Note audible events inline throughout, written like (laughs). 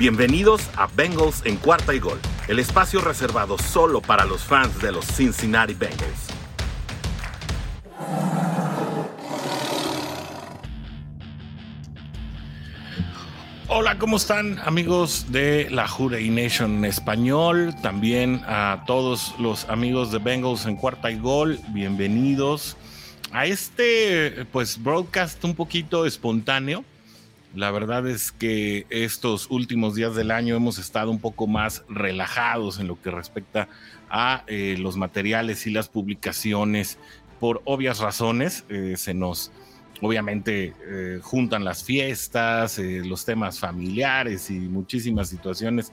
Bienvenidos a Bengals en cuarta y gol, el espacio reservado solo para los fans de los Cincinnati Bengals. Hola, ¿cómo están amigos de la Hurray Nation en español? También a todos los amigos de Bengals en cuarta y gol, bienvenidos a este pues broadcast un poquito espontáneo la verdad es que estos últimos días del año hemos estado un poco más relajados en lo que respecta a eh, los materiales y las publicaciones por obvias razones. Eh, se nos, obviamente, eh, juntan las fiestas, los temas familiares y muchísimas situaciones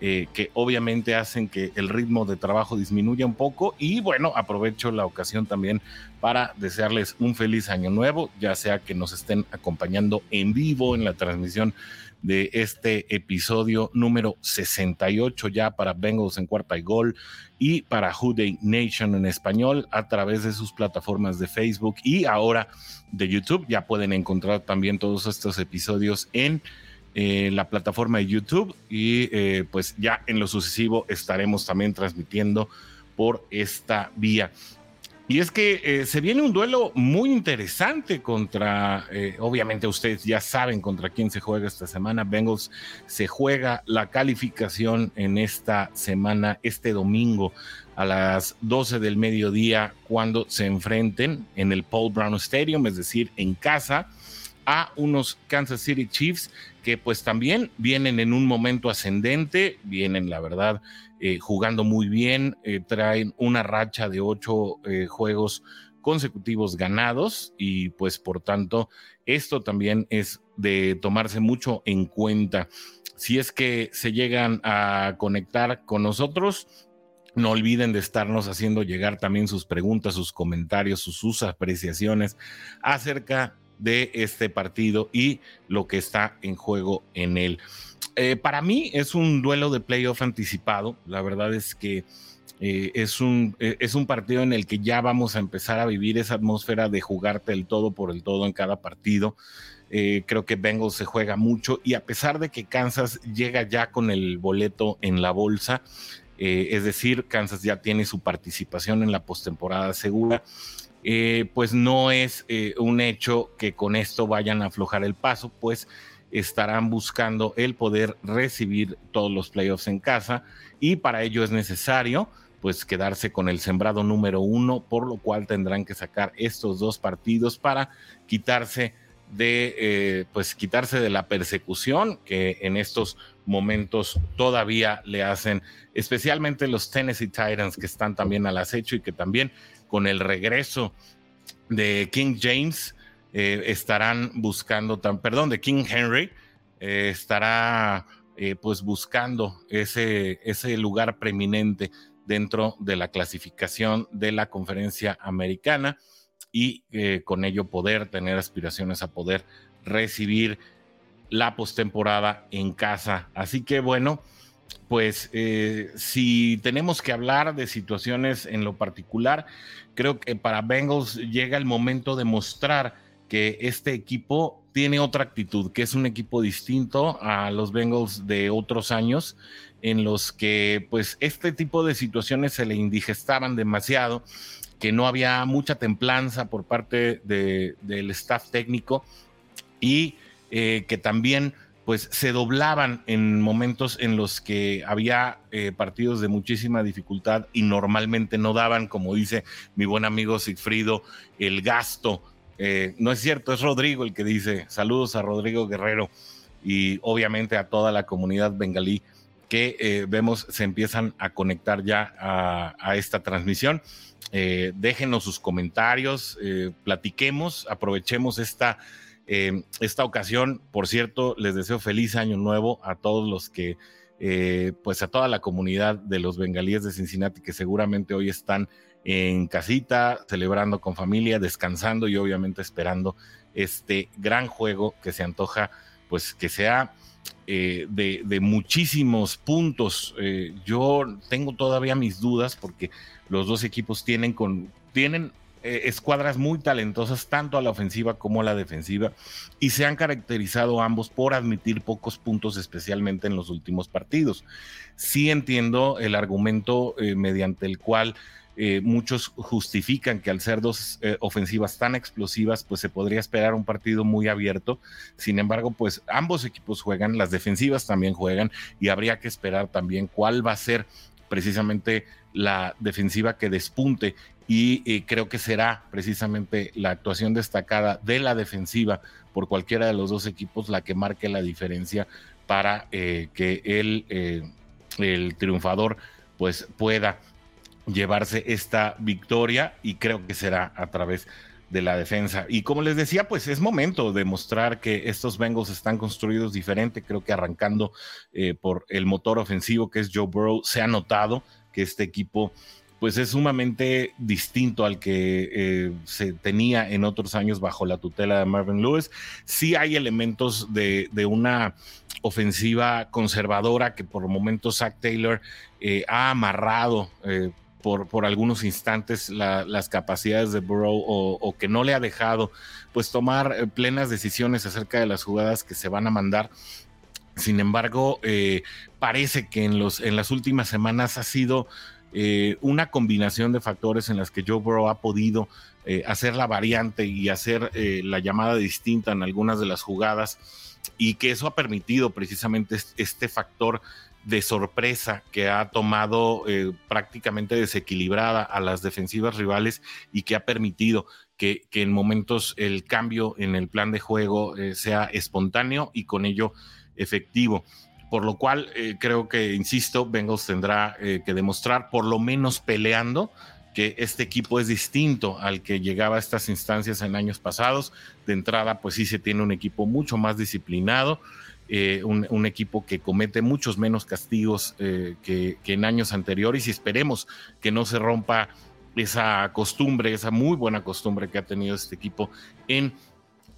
eh, que obviamente hacen que el ritmo de trabajo disminuya un poco. Y bueno, aprovecho la ocasión también para desearles un feliz año nuevo, ya sea que nos estén acompañando en vivo en la transmisión de este episodio número 68 ya para Bengals en cuarta y gol y para Day Nation en español a través de sus plataformas de Facebook y ahora de YouTube. Ya pueden encontrar también todos estos episodios en eh, la plataforma de YouTube y eh, pues ya en lo sucesivo estaremos también transmitiendo por esta vía. Y es que eh, se viene un duelo muy interesante contra, obviamente ustedes ya saben contra quién se juega esta semana. Bengals se juega la calificación en esta semana, este domingo a las 12 del mediodía, cuando se enfrenten en el Paul Brown Stadium, es decir, en casa, a unos Kansas City Chiefs que pues también vienen en un momento ascendente, vienen la verdad eh, jugando muy bien, eh, traen una racha de ocho eh, juegos consecutivos ganados y pues por tanto esto también es de tomarse mucho en cuenta. Si es que se llegan a conectar con nosotros, no olviden de estarnos haciendo llegar también sus preguntas, sus comentarios, sus, sus apreciaciones acerca de este partido y lo que está en juego en él. Eh, para mí es un duelo de playoff anticipado. La verdad es que eh, es, un, eh, es un partido en el que ya vamos a empezar a vivir esa atmósfera de jugarte el todo por el todo en cada partido. creo que Bengals se juega mucho y a pesar de que Kansas llega ya con el boleto en la bolsa, es decir, Kansas ya tiene su participación en la postemporada segura. Eh, pues no es eh, un hecho que con esto vayan a aflojar el paso, pues estarán buscando el poder recibir todos los playoffs en casa y para ello es necesario pues quedarse con el sembrado número uno, por lo cual tendrán que sacar estos dos partidos para quitarse de eh, pues quitarse de la persecución que en estos momentos todavía le hacen especialmente los Tennessee Titans que están también al acecho y que también con el regreso de King James, eh, estarán buscando, perdón, de King Henry, eh, estará eh, pues buscando ese, ese lugar preeminente dentro de la clasificación de la conferencia americana y con ello poder tener aspiraciones a poder recibir la postemporada en casa. Así que bueno, pues eh, si tenemos que hablar de situaciones en lo particular, creo que para Bengals llega el momento de mostrar que este equipo tiene otra actitud, que es un equipo distinto a los Bengals de otros años, en los que pues este tipo de situaciones se le indigestaban demasiado, que no había mucha templanza por parte del staff técnico y eh, que también pues se doblaban en momentos en los que había eh, partidos de muchísima dificultad y normalmente no daban, como dice mi buen amigo Sigfrido, el gasto. Eh, no es cierto, es Rodrigo el que dice, saludos a Rodrigo Guerrero y obviamente a toda la comunidad bengalí que eh, vemos se empiezan a conectar ya a, esta transmisión. déjenos sus comentarios, platiquemos, aprovechemos esta eh, esta ocasión, por cierto, les deseo feliz año nuevo a todos los que, eh, pues a toda la comunidad de los bengalíes de Cincinnati que seguramente hoy están en casita, celebrando con familia, descansando y obviamente esperando este gran juego que se antoja, pues que sea eh, de, de, muchísimos puntos. yo tengo todavía mis dudas porque los dos equipos tienen, con, tienen eh, escuadras muy talentosas, tanto a la ofensiva como a la defensiva, y se han caracterizado ambos por admitir pocos puntos, especialmente en los últimos partidos. Sí entiendo el argumento eh, mediante el cual eh, muchos justifican que al ser dos ofensivas tan explosivas, pues se podría esperar un partido muy abierto. Sin embargo, pues ambos equipos juegan, las defensivas también juegan y habría que esperar también cuál va a ser precisamente la defensiva que despunte y eh, creo que será precisamente la actuación destacada de la defensiva por cualquiera de los dos equipos la que marque la diferencia para eh, que el, eh, el triunfador pues pueda llevarse esta victoria y creo que será a través de la defensa. Y como les decía, pues es momento de mostrar que estos Bengals están construidos diferente. Creo que arrancando por el motor ofensivo que es Joe Burrow, se ha notado que este equipo pues es sumamente distinto al que eh, se tenía en otros años bajo la tutela de Marvin Lewis. Sí hay elementos de, una ofensiva conservadora que por momentos Zach Taylor eh, ha amarrado eh, por, por, algunos instantes las capacidades de Burrow o, que no le ha dejado pues tomar plenas decisiones acerca de las jugadas que se van a mandar. Sin embargo, parece que en, los, en las últimas semanas ha sido eh, una combinación de factores en las que Joe Burrow ha podido eh, hacer la variante y hacer eh, la llamada distinta en algunas de las jugadas y que eso ha permitido precisamente este factor de sorpresa que ha tomado prácticamente desequilibrada a las defensivas rivales y que ha permitido que, que en momentos el cambio en el plan de juego sea espontáneo y con ello efectivo por lo cual eh, creo que, insisto, Bengals tendrá eh, que demostrar, por lo menos peleando, que este equipo es distinto al que llegaba a estas instancias en años pasados. De entrada, pues sí se tiene un equipo mucho más disciplinado, eh, un, equipo que comete muchos menos castigos que, que en años anteriores y esperemos que no se rompa esa costumbre, esa muy buena costumbre que ha tenido este equipo en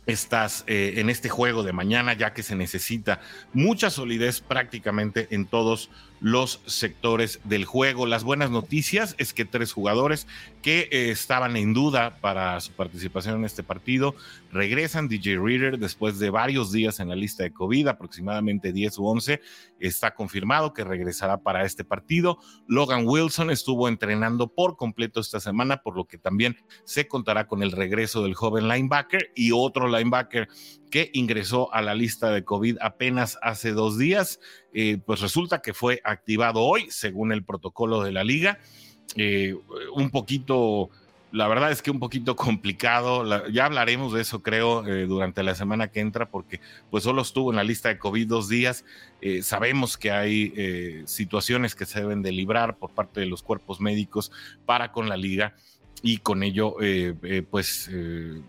estás eh, en este juego de mañana, ya que se necesita mucha solidez prácticamente en todos los sectores del juego. Las buenas noticias es que tres jugadores que eh, estaban en duda para su participación en este partido regresan. DJ Reader después de varios días en la lista de COVID, aproximadamente 10 u 11, está confirmado que regresará para este partido. Logan Wilson estuvo entrenando por completo esta semana, por lo que también se contará con el regreso del joven linebacker y otro linebacker que ingresó a la lista de COVID apenas hace dos días. Eh, pues resulta que fue activado hoy, según el protocolo de la liga. Eh, un poquito, la verdad es que un poquito complicado. ya hablaremos de eso, creo, eh, durante la semana que entra, porque pues solo estuvo en la lista de COVID dos días. sabemos que hay situaciones que se deben de librar por parte de los cuerpos médicos para con la liga y con ello eh, eh, pues eh,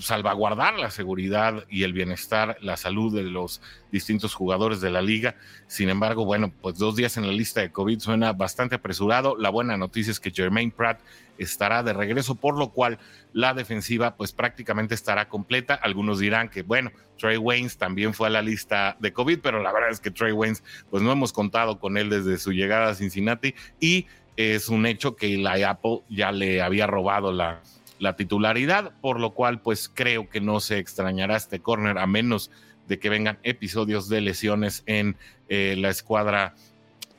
salvaguardar la seguridad y el bienestar, la salud de los distintos jugadores de la liga. Sin embargo, bueno, pues dos días en la lista de COVID suena bastante apresurado. La buena noticia es que Jermaine Pratt estará de regreso, por lo cual la defensiva pues prácticamente estará completa. Algunos dirán que bueno, Trey Waynes también fue a la lista de COVID, pero la verdad es que Trey Waynes pues no hemos contado con él desde su llegada a Cincinnati y es un hecho que la Apple ya le había robado la, la titularidad, por lo cual pues creo que no se extrañará este corner a menos de que vengan episodios de lesiones en eh, la escuadra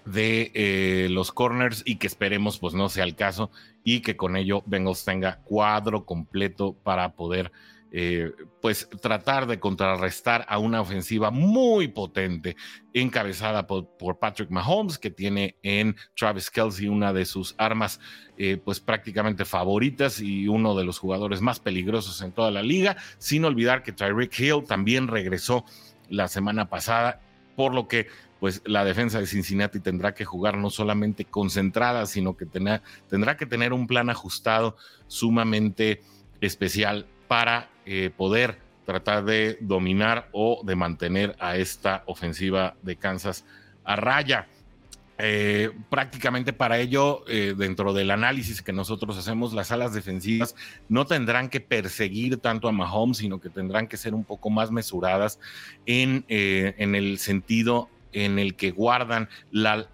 de eh, los corners y que esperemos pues no sea el caso y que con ello Bengals tenga cuadro completo para poder eh, pues tratar de contrarrestar a una ofensiva muy potente encabezada por, Patrick Mahomes, que tiene en Travis Kelsey una de sus armas eh, pues prácticamente favoritas y uno de los jugadores más peligrosos en toda la liga, sin olvidar que Tyreek Hill también regresó la semana pasada, por lo que pues la defensa de Cincinnati tendrá que jugar no solamente concentrada, sino que tendrá que tener un plan ajustado sumamente especial para eh, poder tratar de dominar o de mantener a esta ofensiva de Kansas a raya. Eh, prácticamente para ello, eh, dentro del análisis que nosotros hacemos, las alas defensivas no tendrán que perseguir tanto a Mahomes, sino que tendrán que ser un poco más mesuradas en, en el sentido en el que guardan la,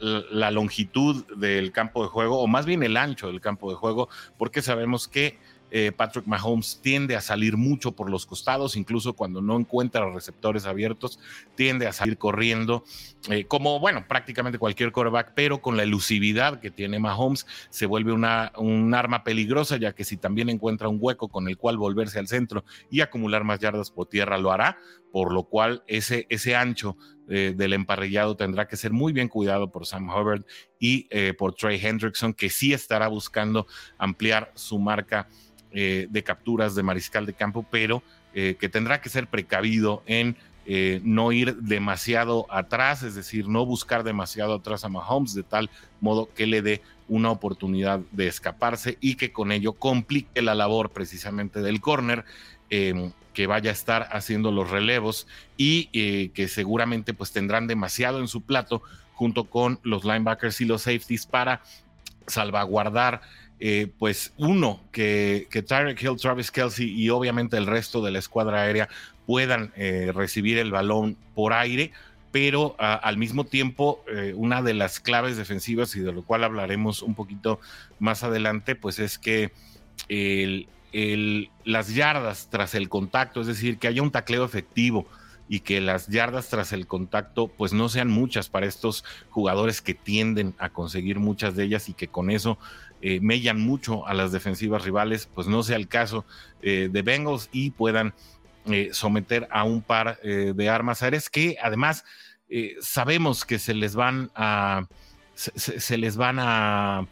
longitud del campo de juego, o más bien el ancho del campo de juego, porque sabemos que eh, Patrick Mahomes tiende a salir mucho por los costados, incluso cuando no encuentra receptores abiertos, tiende a salir corriendo, eh, como, bueno, prácticamente cualquier quarterback, pero con la elusividad que tiene Mahomes, se vuelve una, un arma peligrosa, ya que si también encuentra un hueco con el cual volverse al centro y acumular más yardas por tierra, lo hará, por lo cual ese, ese ancho eh, del emparrillado tendrá que ser muy bien cuidado por Sam Hubbard y por Trey Hendrickson, que sí estará buscando ampliar su marca eh, de capturas de mariscal de campo, pero eh, que tendrá que ser precavido en eh, no ir demasiado atrás, es decir, no buscar demasiado atrás a Mahomes de tal modo que le dé una oportunidad de escaparse y que con ello complique la labor precisamente del corner que vaya a estar haciendo los relevos y que seguramente pues tendrán demasiado en su plato junto con los linebackers y los safeties para salvaguardar eh, pues uno, que, que Tyreek Hill, Travis Kelsey y obviamente el resto de la escuadra aérea puedan eh, recibir el balón por aire, pero al mismo tiempo eh, una de las claves defensivas y de lo cual hablaremos un poquito más adelante, pues es que las yardas tras el contacto, es decir, que haya un tacleo efectivo y que las yardas tras el contacto pues no sean muchas para estos jugadores que tienden a conseguir muchas de ellas y que con eso eh, mellan mucho a las defensivas rivales, pues no sea el caso eh, de Bengals y puedan eh, someter a un par de armas. Aéreas que además sabemos que se les van a se les van a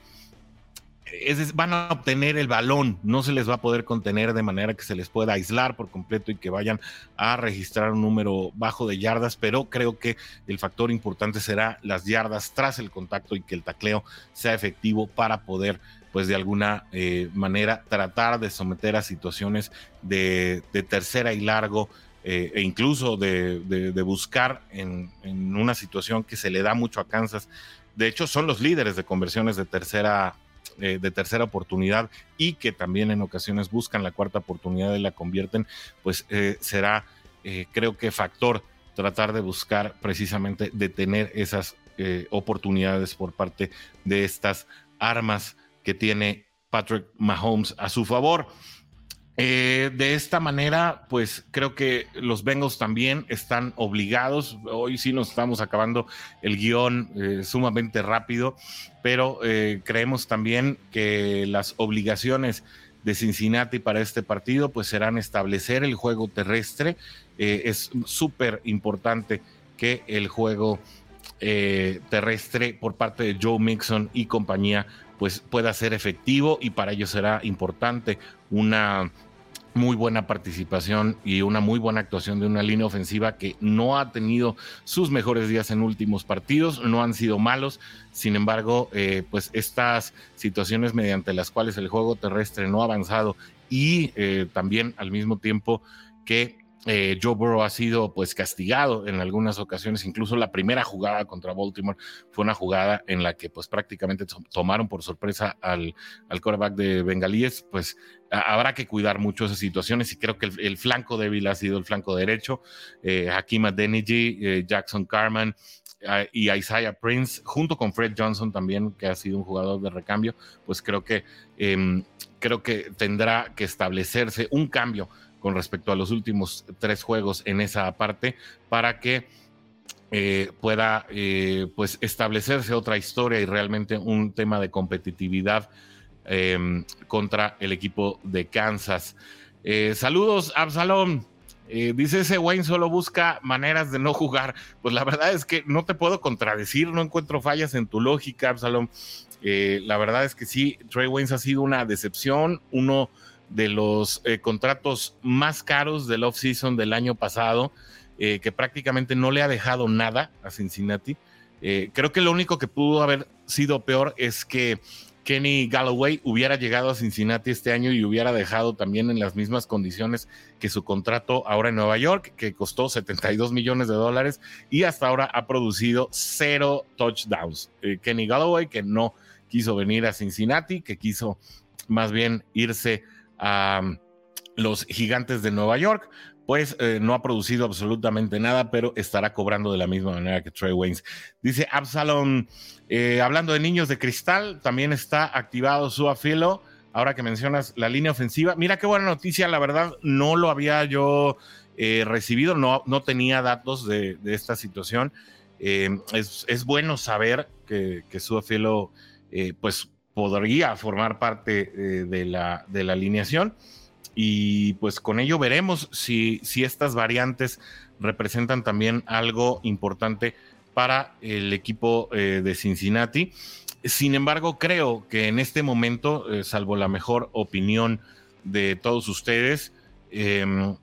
es, van a obtener el balón, no se les va a poder contener de manera que se les pueda aislar por completo y que vayan a registrar un número bajo de yardas, pero creo que el factor importante será las yardas tras el contacto y que el tacleo sea efectivo para poder pues de alguna eh, manera tratar de someter a situaciones de, tercera y largo eh, e incluso de, buscar en, en, una situación que se le da mucho a Kansas. De hecho, son los líderes de conversiones de tercera eh, de tercera oportunidad y que también en ocasiones buscan la cuarta oportunidad y la convierten, pues eh, será, eh, creo que factor tratar de buscar precisamente detener esas oportunidades por parte de estas armas que tiene Patrick Mahomes a su favor. Eh, de esta manera, pues creo que los Bengals también están obligados. Hoy sí nos estamos acabando el guion eh, sumamente rápido, pero eh, creemos también que las obligaciones de Cincinnati para este partido, pues serán establecer el juego terrestre. es súper importante que el juego terrestre por parte de Joe Mixon y compañía pues pueda ser efectivo y para ello será importante una muy buena participación y una muy buena actuación de una línea ofensiva que no ha tenido sus mejores días en últimos partidos, no han sido malos, sin embargo, eh, pues estas situaciones mediante las cuales el juego terrestre no ha avanzado y eh, también al mismo tiempo que eh, Joe Burrow ha sido pues castigado en algunas ocasiones, incluso la primera jugada contra Baltimore fue una jugada en la que pues prácticamente tomaron por sorpresa al, al quarterback de Bengalíes, pues habrá que cuidar mucho esas situaciones y creo que el, flanco débil ha sido el flanco derecho, eh, Hakim Adeniji, eh, Jackson Carman, y Isaiah Prince, junto con Fred Johnson también, que ha sido un jugador de recambio, pues creo que, em, creo que tendrá que establecerse un cambio con respecto a los últimos tres juegos en esa parte para que eh, pueda eh, pues establecerse otra historia y realmente un tema de competitividad em, contra el equipo de Kansas. Eh, saludos, Absalom. dice ese Wayne solo busca maneras de no jugar. Pues la verdad es que no te puedo contradecir, no encuentro fallas en tu lógica, Absalom. la verdad es que sí, Trey Waynes ha sido una decepción, uno de los eh, contratos más caros del off-season del año pasado, eh, que prácticamente no le ha dejado nada a Cincinnati. Eh, creo que lo único que pudo haber sido peor es que Kenny Galloway hubiera llegado a Cincinnati este año y hubiera dejado también en las mismas condiciones que su contrato ahora en Nueva York, que costó 72 millones de dólares y hasta ahora ha producido cero touchdowns. Kenny Galloway, que no quiso venir a Cincinnati, que quiso más bien irse a los gigantes de Nueva York, pues eh, no ha producido absolutamente nada, pero estará cobrando de la misma manera que Trey Waynes. Dice Absalom, eh, hablando de niños de cristal, también está activado su afilo. ahora que mencionas la línea ofensiva, mira qué buena noticia, la verdad no lo había yo eh, recibido, no, no tenía datos de, esta situación. Eh, es, bueno saber que, que Suafilo eh, pues podría formar parte de, la, de la alineación y pues con ello veremos si, si estas variantes representan también algo importante para el equipo de Cincinnati. Sin embargo, creo que en este momento, salvo la mejor opinión de todos ustedes, em,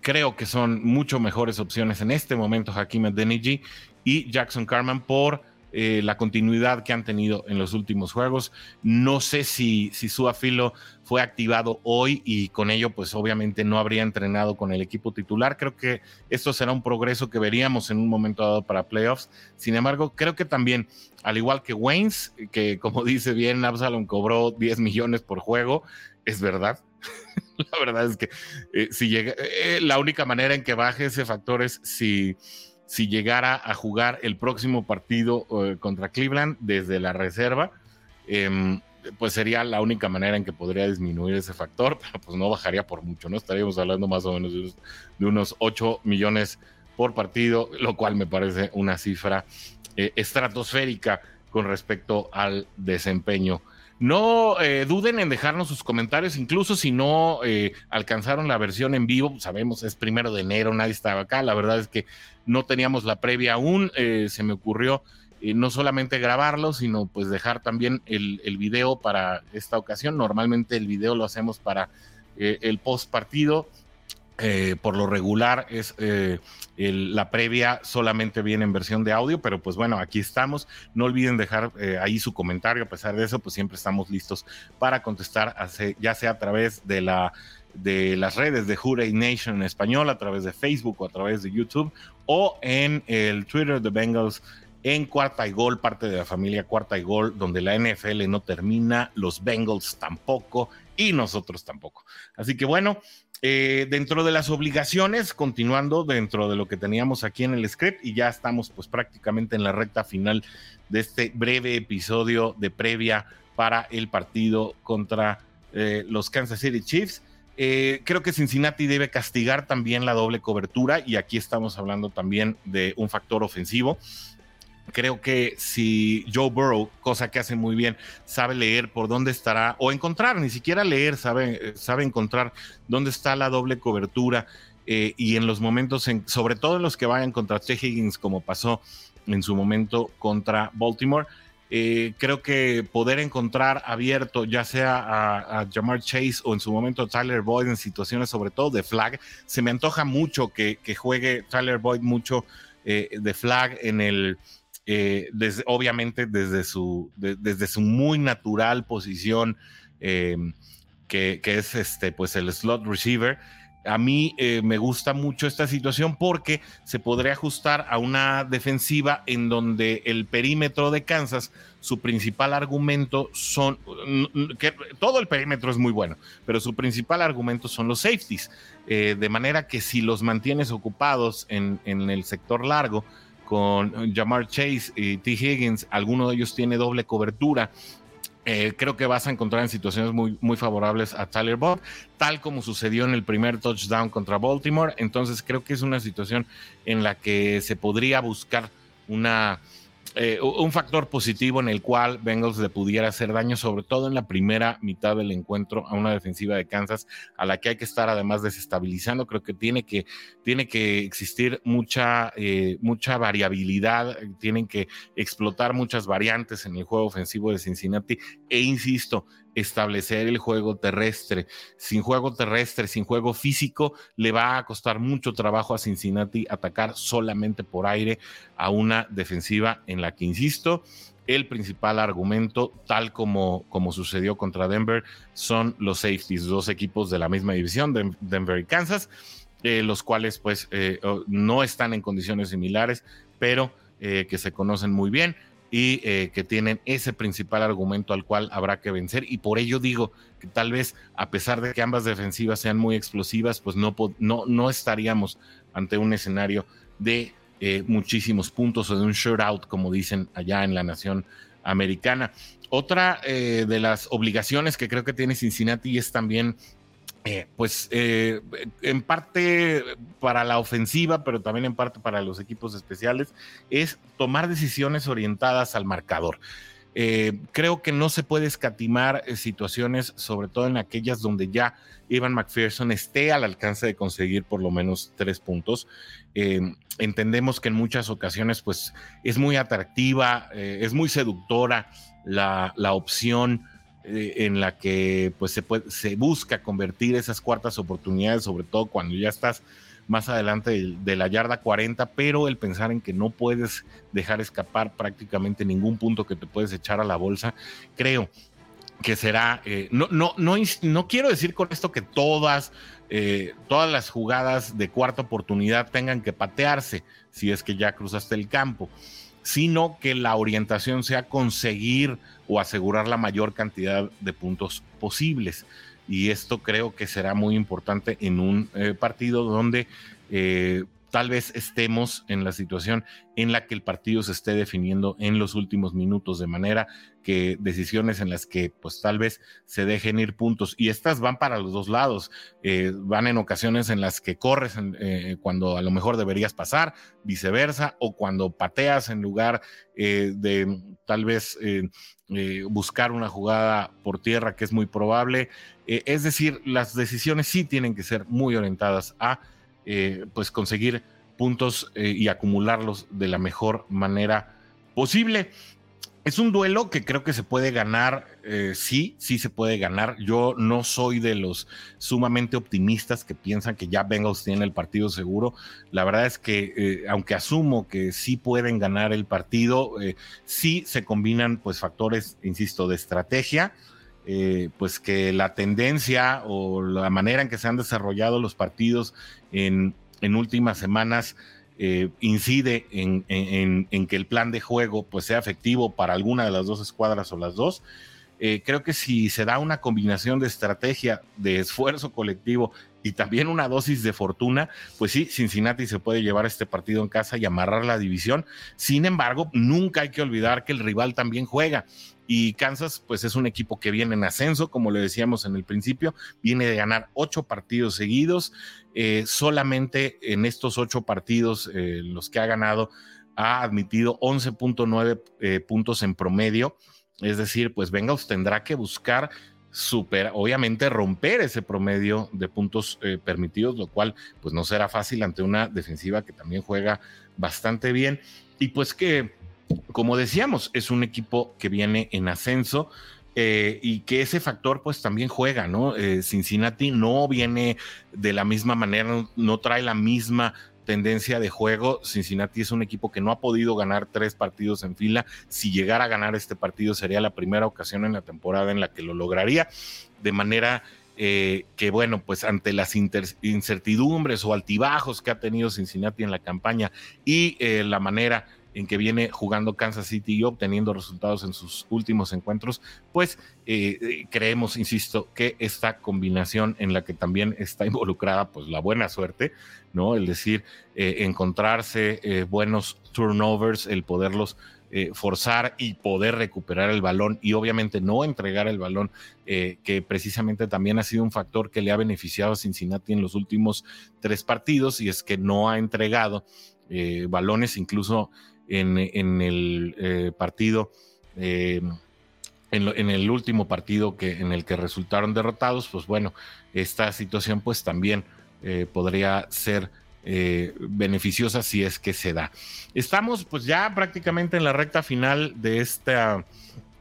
creo que son mucho mejores opciones en este momento Hakim Adeniji y Jackson Carman por eh, la continuidad que han tenido en los últimos juegos. No sé si, si Suafilo fue activado hoy y con ello pues obviamente no habría entrenado con el equipo titular. Creo que esto será un progreso que veríamos en un momento dado para playoffs. Sin embargo, creo que también, al igual que Waynes, que como (laughs) dice bien, Absalom cobró 10 millones por juego, es verdad, (laughs) la verdad es que eh, si llega, eh, la única manera en que baje ese factor es si, si llegara a jugar el próximo partido eh, contra Cleveland desde la reserva, em, pues sería la única manera en que podría disminuir ese factor, pero pues no bajaría por mucho, ¿no? Estaríamos hablando más o menos de de unos 8 millones por partido, lo cual me parece una cifra estratosférica con respecto al desempeño no eh, duden en dejarnos sus comentarios, incluso si no eh, alcanzaron la versión en vivo, sabemos es primero de enero, nadie estaba acá, la verdad es que no teníamos la previa aún, eh, se me ocurrió no solamente grabarlo, sino pues dejar también el, el, video para esta ocasión, normalmente el video lo hacemos para el post partido, eh, por lo regular es eh, la previa solamente viene en versión de audio, pero pues bueno, aquí estamos. No olviden dejar eh, ahí su comentario. A pesar de eso, pues siempre estamos listos para contestar, ya sea a través de la de las redes de Hurray Nation en español, a través de Facebook o a través de YouTube, o en el Twitter de Bengals en Cuarta y Gol, parte de la familia Cuarta y Gol, donde la NFL no termina, los Bengals tampoco y nosotros tampoco. Así que bueno, eh, dentro de las obligaciones, continuando dentro de lo que teníamos aquí en el script, y ya estamos pues prácticamente en la recta final de este breve episodio de previa para el partido contra eh, los Kansas City Chiefs. Eh, creo que Cincinnati debe castigar también la doble cobertura y aquí estamos hablando también de un factor ofensivo creo que si Joe Burrow, cosa que hace muy bien, sabe leer por dónde estará, o encontrar, ni siquiera leer, sabe, sabe encontrar dónde está la doble cobertura, eh, y en los momentos, en, sobre todo en los que vayan contra T. Higgins, como pasó en su momento contra Baltimore, eh, creo que poder encontrar abierto, ya sea a, Jamar Chase o en su momento Tyler Boyd en situaciones sobre todo de flag, se me antoja mucho que, juegue Tyler Boyd mucho eh, de flag en el eh, obviamente desde su, desde su muy natural posición, em, que, es este, pues el slot receiver. A mí eh, me gusta mucho esta situación porque se podría ajustar a una defensiva en donde el perímetro de Kansas, su principal argumento son, que todo el perímetro es muy bueno, pero su principal argumento son los safeties, eh, de manera que si los mantienes ocupados en, en el sector largo, con Jamar Chase y T. Higgins, alguno de ellos tiene doble cobertura. Eh, creo que vas a encontrar en situaciones muy, muy favorables a Tyler Bob, tal como sucedió en el primer touchdown contra Baltimore. Entonces creo que es una situación en la que se podría buscar una, eh, un factor positivo en el cual Bengals le pudiera hacer daño, sobre todo en la primera mitad del encuentro a una defensiva de Kansas a la que hay que estar además desestabilizando. Creo que tiene que, tiene que existir mucha, eh, mucha variabilidad, tienen que explotar muchas variantes en el juego ofensivo de Cincinnati e insisto, establecer el juego terrestre. Sin juego terrestre, sin juego físico, le va a costar mucho trabajo a Cincinnati atacar solamente por aire a una defensiva en la que, insisto, el principal argumento, tal como, como sucedió contra Denver, son los safeties, dos equipos de la misma división, Denver y Kansas, eh, los cuales pues eh, no están en condiciones similares, pero eh, que se conocen muy bien y eh, que tienen ese principal argumento al cual habrá que vencer. Y por ello digo que tal vez, a pesar de que ambas defensivas sean muy explosivas, pues no, no, no estaríamos ante un escenario de eh, muchísimos puntos o de un shootout, como dicen allá en la nación americana. otra eh, de las obligaciones que creo que tiene Cincinnati es también eh, pues eh, en parte para la ofensiva, pero también en parte para los equipos especiales, es tomar decisiones orientadas al marcador. Eh, creo que no se puede escatimar situaciones, sobre todo en aquellas donde ya Ivan McPherson esté al alcance de conseguir por lo menos tres puntos. entendemos que en muchas ocasiones pues es muy atractiva, es muy seductora la, la opción eh, en la que pues se, puede, se busca convertir esas cuartas oportunidades, sobre todo cuando ya estás más adelante de, la yarda 40, pero el pensar en que no puedes dejar escapar prácticamente ningún punto que te puedes echar a la bolsa, creo que será, eh, no, no, no, no quiero decir con esto que todas, eh, todas las jugadas de cuarta oportunidad tengan que patearse si es que ya cruzaste el campo sino que la orientación sea conseguir o asegurar la mayor cantidad de puntos posibles. Y esto creo que será muy importante en un eh, partido donde eh, tal vez estemos en la situación en la que el partido se esté definiendo en los últimos minutos, de manera que decisiones en las que pues tal vez se dejen ir puntos y estas van para los dos lados, eh, van en ocasiones en las que corres eh, cuando a lo mejor deberías pasar, viceversa, o cuando pateas en lugar eh, de tal vez buscar una jugada por tierra que es muy probable. es decir, las decisiones sí tienen que ser muy orientadas a eh, pues conseguir puntos eh, y acumularlos de la mejor manera posible. Es un duelo que creo que se puede ganar, eh, sí, sí se puede ganar. Yo no soy de los sumamente optimistas que piensan que ya Bengals tiene el partido seguro. La verdad es que, aunque asumo que sí pueden ganar el partido, sí se combinan pues factores, insisto, de estrategia, pues que la tendencia o la manera en que se han desarrollado los partidos en, últimas semanas eh, incide en, que el plan de juego pues sea efectivo para alguna de las dos escuadras o las dos. Eh, creo que si se da una combinación de estrategia, de esfuerzo colectivo y también una dosis de fortuna, pues sí, Cincinnati se puede llevar este partido en casa y amarrar la división. Sin embargo, nunca hay que olvidar que el rival también juega y Kansas, pues es un equipo que viene en ascenso, como le decíamos en el principio, viene de ganar ocho partidos seguidos. Eh, solamente en estos ocho partidos, eh, los que ha ganado, ha admitido 11.9 eh, puntos en promedio. Es decir, pues Bengals tendrá que buscar obviamente romper ese promedio de puntos permitidos, lo cual pues no será fácil ante una defensiva que también juega bastante bien. Y pues que como decíamos, es un equipo que viene en ascenso. Eh, y que ese factor pues también juega, ¿no? Eh, Cincinnati no viene de la misma manera, no trae la misma tendencia de juego. Cincinnati es un equipo que no ha podido ganar tres partidos en fila. Si llegara a ganar este partido sería la primera ocasión en la temporada en la que lo lograría. De manera eh, que, bueno, pues ante las incertidumbres o altibajos que ha tenido Cincinnati en la campaña y la manera en que viene jugando Kansas City y obteniendo resultados en sus últimos encuentros, pues eh, eh, creemos, insisto, que esta combinación en la que también está involucrada pues la buena suerte, ¿no? El decir, eh, encontrarse buenos turnovers, el poderlos forzar y poder recuperar el balón y obviamente no entregar el balón, que precisamente también ha sido un factor que le ha beneficiado a Cincinnati en los últimos tres partidos y es que no ha entregado balones incluso en, el eh, partido, eh, en, el último partido que, en el que resultaron derrotados, pues bueno, esta situación pues también eh, podría ser beneficiosa si es que se da. Estamos pues ya prácticamente en la recta final de, esta,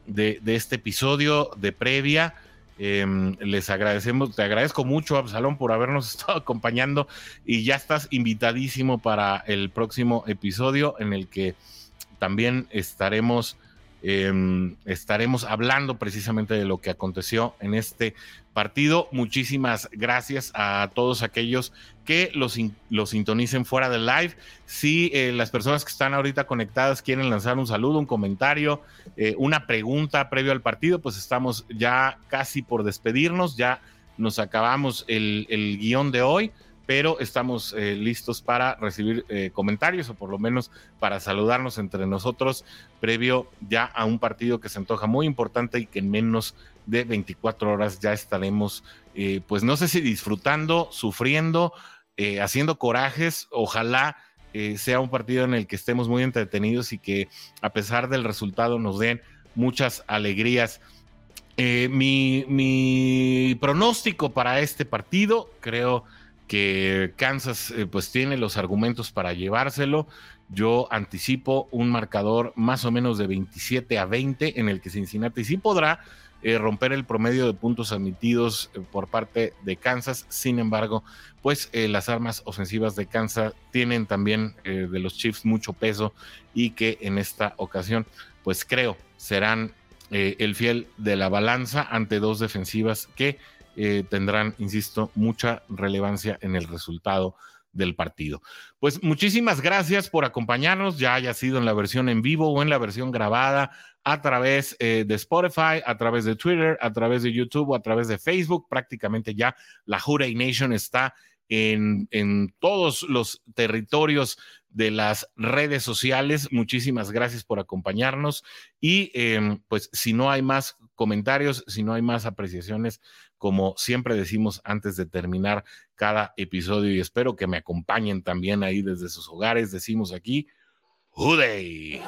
de, de este episodio de previa. Em, les agradecemos, te agradezco mucho, Absalón, por habernos (laughs) estado acompañando y ya estás invitadísimo para el próximo episodio en el que también estaremos, em, estaremos hablando precisamente de lo que aconteció en este partido. Muchísimas gracias a todos aquellos que los, los sintonicen fuera del live. Si eh, las personas que están ahorita conectadas quieren lanzar un saludo, un comentario, eh, una pregunta previo al partido, pues estamos ya casi por despedirnos, ya nos acabamos el, el guion de hoy pero estamos eh, listos para recibir eh, comentarios o por lo menos para saludarnos entre nosotros previo ya a un partido que se antoja muy importante y que en menos de 24 horas ya estaremos, eh, pues no sé si disfrutando, sufriendo, haciendo corajes, ojalá. sea un partido en el que estemos muy entretenidos y que a pesar del resultado nos den muchas alegrías. mi, pronóstico para este partido, creo Kansas eh, pues tiene los argumentos para llevárselo. Yo anticipo un marcador más o menos de 27 a 20 en el que Cincinnati sí podrá eh, romper el promedio de puntos admitidos eh, por parte de Kansas. Sin embargo, pues las armas ofensivas de Kansas tienen también de los Chiefs mucho peso y que en esta ocasión pues creo serán el fiel de la balanza ante dos defensivas que eh, tendrán, insisto, mucha relevancia en el resultado del partido. Pues muchísimas gracias por acompañarnos, ya haya sido en la versión en vivo o en la versión grabada a través eh, de Spotify, a través de Twitter, a través de YouTube o a través de Facebook. Prácticamente ya la Jurey Nation está en, en todos los territorios de las redes sociales. Muchísimas gracias por acompañarnos y em, pues si no hay más comentarios, si no hay más apreciaciones, como siempre decimos antes de terminar cada episodio y espero que me acompañen también ahí desde sus hogares, decimos aquí, ¡Huday!